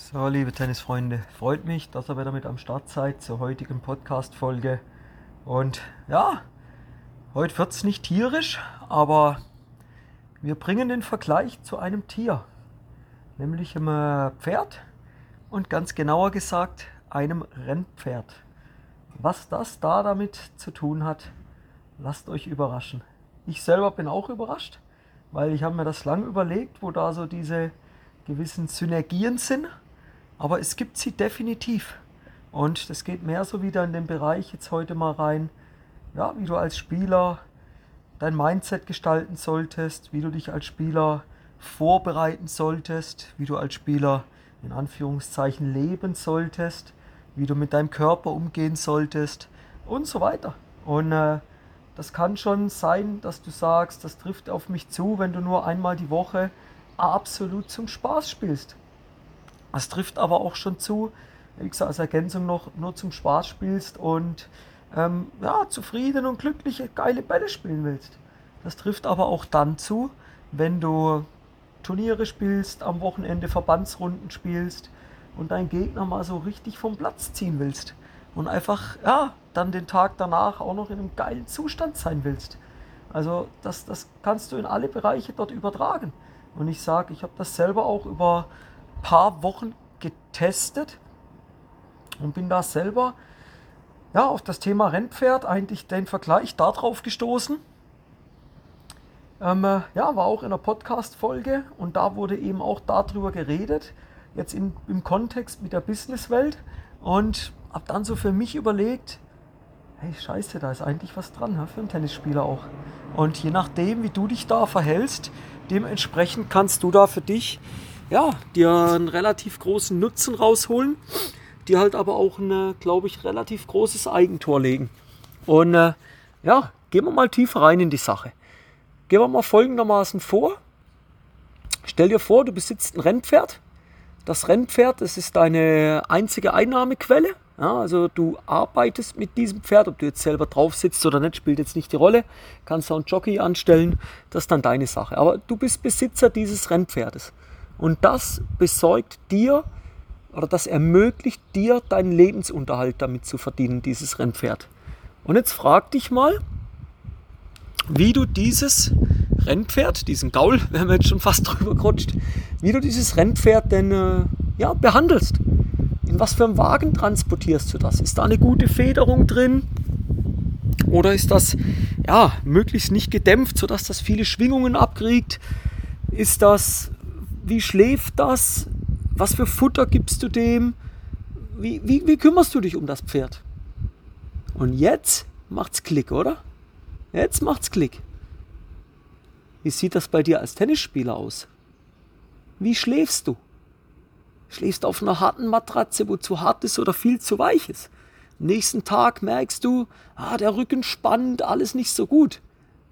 So, liebe Tennisfreunde, freut mich, dass ihr wieder mit am Start seid zur heutigen Podcast-Folge. Und ja, heute wird es nicht tierisch, aber wir bringen den Vergleich zu einem Tier, nämlich einem Pferd und ganz genauer gesagt einem Rennpferd. Was das da damit zu tun hat, lasst euch überraschen. Ich selber bin auch überrascht, weil ich habe mir das lang überlegt, wo da so diese gewissen Synergien sind aber es gibt sie definitiv. Und das geht mehr so wieder in den Bereich jetzt heute mal rein, ja, wie du als Spieler dein Mindset gestalten solltest, wie du dich als Spieler vorbereiten solltest, wie du als Spieler in Anführungszeichen leben solltest, wie du mit deinem Körper umgehen solltest und so weiter. Und äh, das kann schon sein, dass du sagst, das trifft auf mich zu, wenn du nur einmal die Woche absolut zum Spaß spielst. Es trifft aber auch schon zu, wie gesagt, als Ergänzung noch nur zum Spaß spielst und ähm, ja, zufrieden und glückliche, geile Bälle spielen willst. Das trifft aber auch dann zu, wenn du Turniere spielst, am Wochenende Verbandsrunden spielst und deinen Gegner mal so richtig vom Platz ziehen willst. Und einfach, ja, dann den Tag danach auch noch in einem geilen Zustand sein willst. Also das, das kannst du in alle Bereiche dort übertragen. Und ich sage, ich habe das selber auch über paar Wochen getestet und bin da selber ja, auf das Thema Rennpferd eigentlich den Vergleich darauf gestoßen. Ähm, äh, ja, war auch in einer Podcast-Folge und da wurde eben auch darüber geredet, jetzt in, im Kontext mit der Businesswelt und habe dann so für mich überlegt, hey, scheiße, da ist eigentlich was dran ja, für einen Tennisspieler auch. Und je nachdem, wie du dich da verhältst, dementsprechend kannst du da für dich ja, dir einen relativ großen Nutzen rausholen, die halt aber auch ein, glaube ich, relativ großes Eigentor legen. Und äh, ja, gehen wir mal tiefer rein in die Sache. Gehen wir mal folgendermaßen vor. Stell dir vor, du besitzt ein Rennpferd. Das Rennpferd, das ist deine einzige Einnahmequelle. Ja, also du arbeitest mit diesem Pferd, ob du jetzt selber drauf sitzt oder nicht, spielt jetzt nicht die Rolle. Kannst auch einen Jockey anstellen, das ist dann deine Sache. Aber du bist Besitzer dieses Rennpferdes. Und das besorgt dir oder das ermöglicht dir deinen Lebensunterhalt damit zu verdienen, dieses Rennpferd. Und jetzt frag dich mal, wie du dieses Rennpferd, diesen Gaul, wir haben jetzt schon fast drüber gerutscht, wie du dieses Rennpferd denn äh, ja, behandelst. In was für einem Wagen transportierst du das? Ist da eine gute Federung drin? Oder ist das ja, möglichst nicht gedämpft, sodass das viele Schwingungen abkriegt? Ist das wie schläft das? Was für Futter gibst du dem? Wie, wie, wie kümmerst du dich um das Pferd? Und jetzt macht's Klick, oder? Jetzt macht's Klick. Wie sieht das bei dir als Tennisspieler aus? Wie schläfst du? Schläfst auf einer harten Matratze, wo zu hart ist oder viel zu weich ist? nächsten Tag merkst du, ah, der Rücken spannt, alles nicht so gut.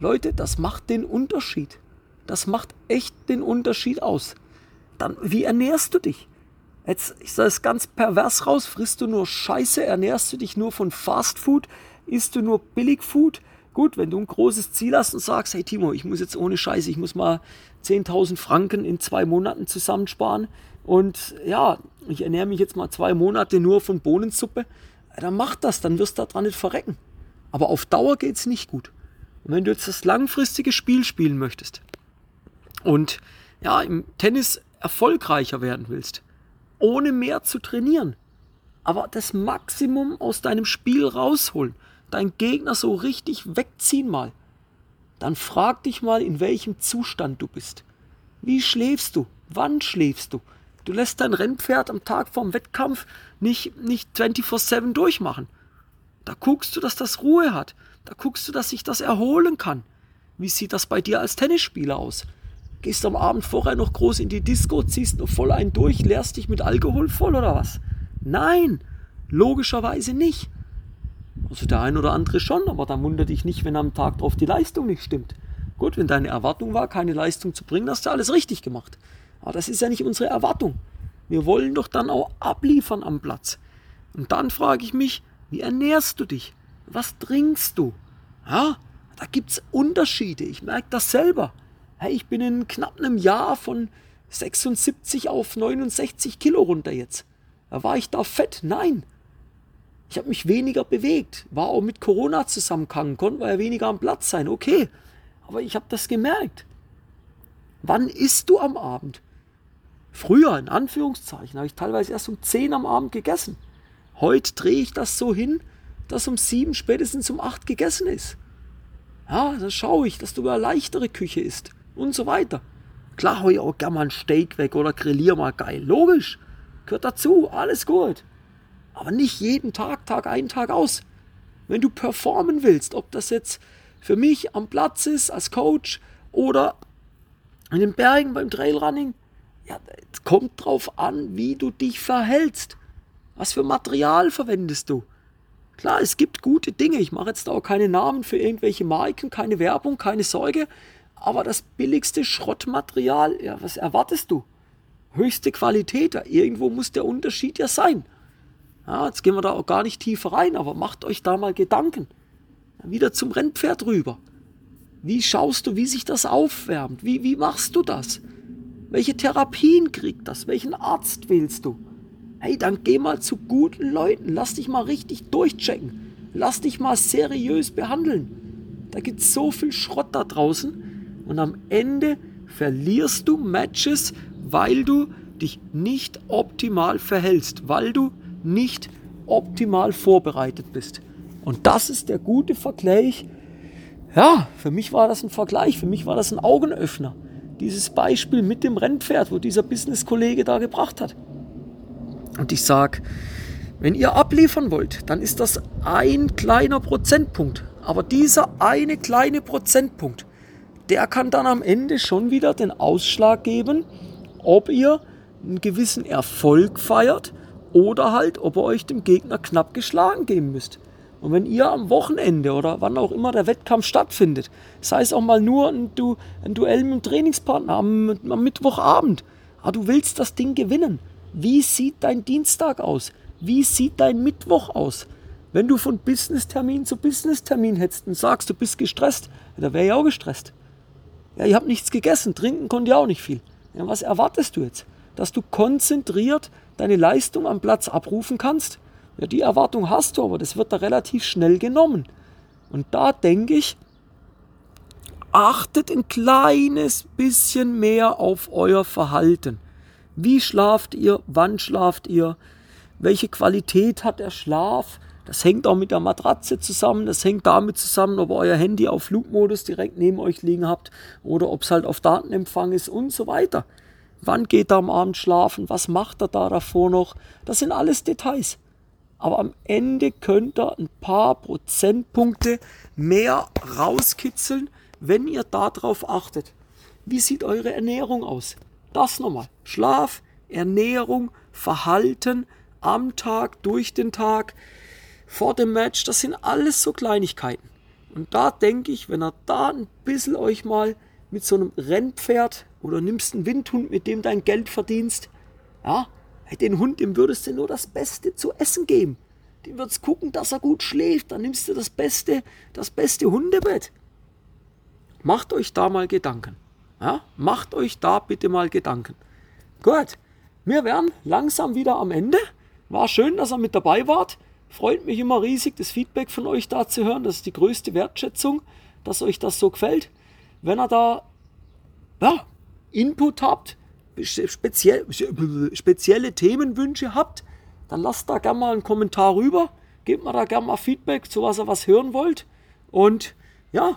Leute, das macht den Unterschied. Das macht echt den Unterschied aus dann wie ernährst du dich? Jetzt, ich sage es ganz pervers raus, frisst du nur Scheiße, ernährst du dich nur von Fast Food, isst du nur Billigfood? Gut, wenn du ein großes Ziel hast und sagst, hey Timo, ich muss jetzt ohne Scheiße, ich muss mal 10.000 Franken in zwei Monaten zusammensparen und ja, ich ernähre mich jetzt mal zwei Monate nur von Bohnensuppe, dann mach das, dann wirst du daran nicht verrecken. Aber auf Dauer geht es nicht gut. Und wenn du jetzt das langfristige Spiel spielen möchtest und ja, im Tennis erfolgreicher werden willst, ohne mehr zu trainieren, aber das Maximum aus deinem Spiel rausholen, deinen Gegner so richtig wegziehen mal, dann frag dich mal, in welchem Zustand du bist. Wie schläfst du? Wann schläfst du? Du lässt dein Rennpferd am Tag vorm Wettkampf nicht, nicht 24-7 durchmachen. Da guckst du, dass das Ruhe hat. Da guckst du, dass sich das erholen kann. Wie sieht das bei dir als Tennisspieler aus? Gehst am Abend vorher noch groß in die Disco, ziehst noch voll einen durch, leerst dich mit Alkohol voll oder was? Nein, logischerweise nicht. Also der ein oder andere schon, aber dann wundert dich nicht, wenn am Tag drauf die Leistung nicht stimmt. Gut, wenn deine Erwartung war, keine Leistung zu bringen, hast du alles richtig gemacht. Aber das ist ja nicht unsere Erwartung. Wir wollen doch dann auch abliefern am Platz. Und dann frage ich mich, wie ernährst du dich? Was trinkst du? Ja, da gibt es Unterschiede. Ich merke das selber hey, ich bin in knapp einem Jahr von 76 auf 69 Kilo runter jetzt. War ich da fett? Nein. Ich habe mich weniger bewegt. War auch mit Corona zusammengehangen, konnte ja weniger am Platz sein. Okay. Aber ich habe das gemerkt. Wann isst du am Abend? Früher, in Anführungszeichen, habe ich teilweise erst um 10 am Abend gegessen. Heute drehe ich das so hin, dass um 7, spätestens um 8 gegessen ist. Ja, dann schaue ich, dass du eine leichtere Küche isst und so weiter. Klar ich auch gerne mal ein Steak weg oder grillier mal geil. Logisch. Gehört dazu, alles gut. Aber nicht jeden Tag, Tag ein, Tag aus. Wenn du performen willst, ob das jetzt für mich am Platz ist als Coach oder in den Bergen beim Trailrunning, ja, es kommt drauf an, wie du dich verhältst. Was für Material verwendest du? Klar, es gibt gute Dinge. Ich mache jetzt auch keine Namen für irgendwelche Marken, keine Werbung, keine Sorge. Aber das billigste Schrottmaterial, ja, was erwartest du? Höchste Qualität, ja, irgendwo muss der Unterschied ja sein. Ja, jetzt gehen wir da auch gar nicht tiefer rein, aber macht euch da mal Gedanken. Wieder zum Rennpferd rüber. Wie schaust du, wie sich das aufwärmt? Wie, wie machst du das? Welche Therapien kriegt das? Welchen Arzt wählst du? Hey, dann geh mal zu guten Leuten. Lass dich mal richtig durchchecken. Lass dich mal seriös behandeln. Da gibt es so viel Schrott da draußen. Und am Ende verlierst du Matches, weil du dich nicht optimal verhältst, weil du nicht optimal vorbereitet bist. Und das ist der gute Vergleich. Ja, für mich war das ein Vergleich, für mich war das ein Augenöffner. Dieses Beispiel mit dem Rennpferd, wo dieser Business-Kollege da gebracht hat. Und ich sage, wenn ihr abliefern wollt, dann ist das ein kleiner Prozentpunkt. Aber dieser eine kleine Prozentpunkt, der kann dann am Ende schon wieder den Ausschlag geben, ob ihr einen gewissen Erfolg feiert oder halt, ob ihr euch dem Gegner knapp geschlagen geben müsst. Und wenn ihr am Wochenende oder wann auch immer der Wettkampf stattfindet, sei es auch mal nur ein, du, ein Duell mit dem Trainingspartner am, am Mittwochabend, aber ah, du willst das Ding gewinnen. Wie sieht dein Dienstag aus? Wie sieht dein Mittwoch aus? Wenn du von Business-Termin zu Business-Termin hättest und sagst, du bist gestresst, da wäre ich auch gestresst. Ja, ich habe nichts gegessen, trinken konnte ich auch nicht viel. Ja, was erwartest du jetzt? Dass du konzentriert deine Leistung am Platz abrufen kannst? Ja, die Erwartung hast du, aber das wird da relativ schnell genommen. Und da denke ich, achtet ein kleines bisschen mehr auf euer Verhalten. Wie schlaft ihr? Wann schlaft ihr? Welche Qualität hat der Schlaf? Das hängt auch mit der Matratze zusammen, das hängt damit zusammen, ob ihr euer Handy auf Flugmodus direkt neben euch liegen habt oder ob es halt auf Datenempfang ist und so weiter. Wann geht er am Abend schlafen? Was macht er da davor noch? Das sind alles Details. Aber am Ende könnt ihr ein paar Prozentpunkte mehr rauskitzeln, wenn ihr darauf achtet. Wie sieht eure Ernährung aus? Das nochmal. Schlaf, Ernährung, Verhalten am Tag, durch den Tag vor dem Match, das sind alles so Kleinigkeiten. Und da denke ich, wenn ihr da ein bisschen euch mal mit so einem Rennpferd oder nimmst einen Windhund, mit dem dein Geld verdienst, ja, den Hund, dem würdest du nur das Beste zu essen geben. Dem würdest gucken, dass er gut schläft, dann nimmst du das beste, das beste Hundebett. Macht euch da mal Gedanken. Ja, macht euch da bitte mal Gedanken. Gut, wir wären langsam wieder am Ende. War schön, dass ihr mit dabei wart. Freut mich immer riesig, das Feedback von euch da zu hören. Das ist die größte Wertschätzung, dass euch das so gefällt. Wenn ihr da ja, Input habt, speziell, spezielle Themenwünsche habt, dann lasst da gerne mal einen Kommentar rüber. Gebt mir da gerne mal Feedback, zu was ihr was hören wollt. Und ja,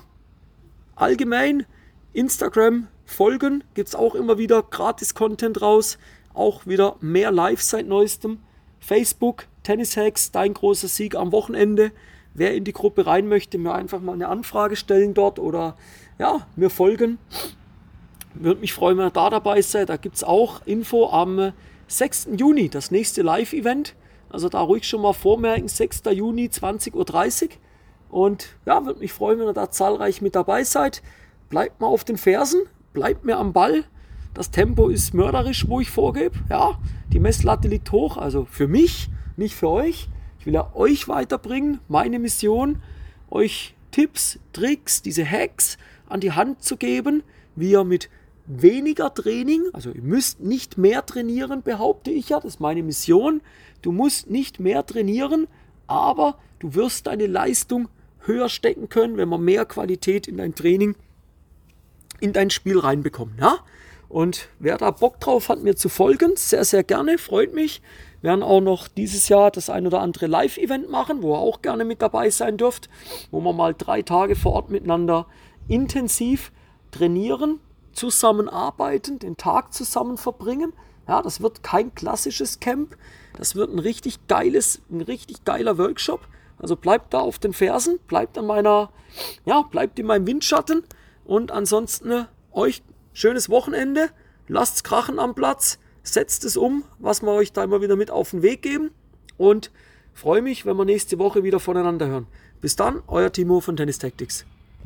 allgemein Instagram folgen, gibt es auch immer wieder gratis Content raus. Auch wieder mehr live seit neuestem. Facebook, Tennis Hacks, dein großer Sieg am Wochenende. Wer in die Gruppe rein möchte, mir einfach mal eine Anfrage stellen dort oder ja, mir folgen. Würde mich freuen, wenn ihr da dabei seid. Da gibt es auch Info am 6. Juni, das nächste Live-Event. Also da ruhig schon mal vormerken, 6. Juni, 20.30 Uhr. Und ja, würde mich freuen, wenn ihr da zahlreich mit dabei seid. Bleibt mal auf den Fersen, bleibt mir am Ball. Das Tempo ist mörderisch, wo ich vorgebe. Ja, die Messlatte liegt hoch, also für mich, nicht für euch. Ich will ja euch weiterbringen, meine Mission, euch Tipps, Tricks, diese Hacks an die Hand zu geben, wie ihr mit weniger Training, also ihr müsst nicht mehr trainieren, behaupte ich ja, das ist meine Mission. Du musst nicht mehr trainieren, aber du wirst deine Leistung höher stecken können, wenn man mehr Qualität in dein Training, in dein Spiel reinbekommt. Ja? Und wer da Bock drauf hat, mir zu folgen, sehr, sehr gerne, freut mich. Wir werden auch noch dieses Jahr das ein oder andere Live-Event machen, wo ihr auch gerne mit dabei sein dürft, wo wir mal drei Tage vor Ort miteinander intensiv trainieren, zusammenarbeiten, den Tag zusammen verbringen. Ja, das wird kein klassisches Camp. Das wird ein richtig geiles, ein richtig geiler Workshop. Also bleibt da auf den Fersen, bleibt an meiner, ja, bleibt in meinem Windschatten und ansonsten äh, euch schönes Wochenende. Lasst's krachen am Platz, setzt es um, was wir euch da immer wieder mit auf den Weg geben und freue mich, wenn wir nächste Woche wieder voneinander hören. Bis dann, euer Timo von Tennis Tactics.